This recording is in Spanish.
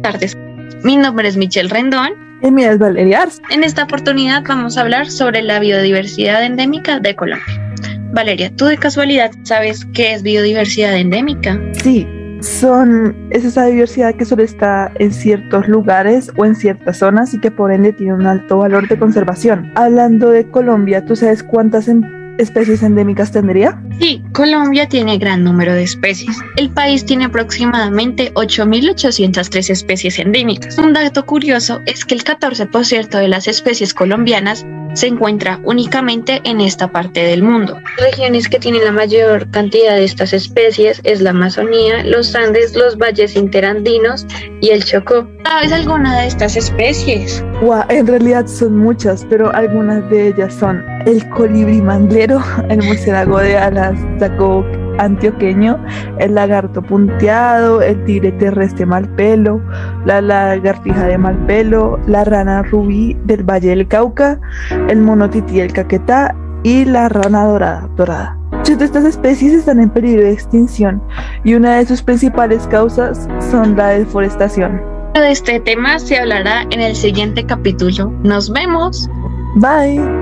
tardes. Mi nombre es Michelle Rendón. Y mi es Valeria Ars. En esta oportunidad vamos a hablar sobre la biodiversidad endémica de Colombia. Valeria, ¿tú de casualidad sabes qué es biodiversidad endémica? Sí, son, es esa diversidad que solo está en ciertos lugares o en ciertas zonas y que por ende tiene un alto valor de conservación. Hablando de Colombia, ¿tú sabes cuántas em, especies endémicas tendría? Sí, Colombia tiene gran número de especies. El país tiene aproximadamente 8.803 especies endémicas. Un dato curioso es que el 14% de las especies colombianas se encuentra únicamente en esta parte del mundo. Regiones que tienen la mayor cantidad de estas especies es la Amazonía, los Andes, los valles interandinos y el Chocó. ¿Sabes alguna de estas especies? Wow, en realidad son muchas, pero algunas de ellas son el colibrí manglero, el murciélago de alas saco antioqueño, el lagarto punteado, el tigre terrestre mal pelo, la lagartija de mal pelo, la rana rubí del Valle del Cauca, el mono tití el caquetá y la rana dorada. dorada. Muchas de estas especies están en peligro de extinción y una de sus principales causas son la deforestación. De este tema se hablará en el siguiente capítulo. Nos vemos. Bye.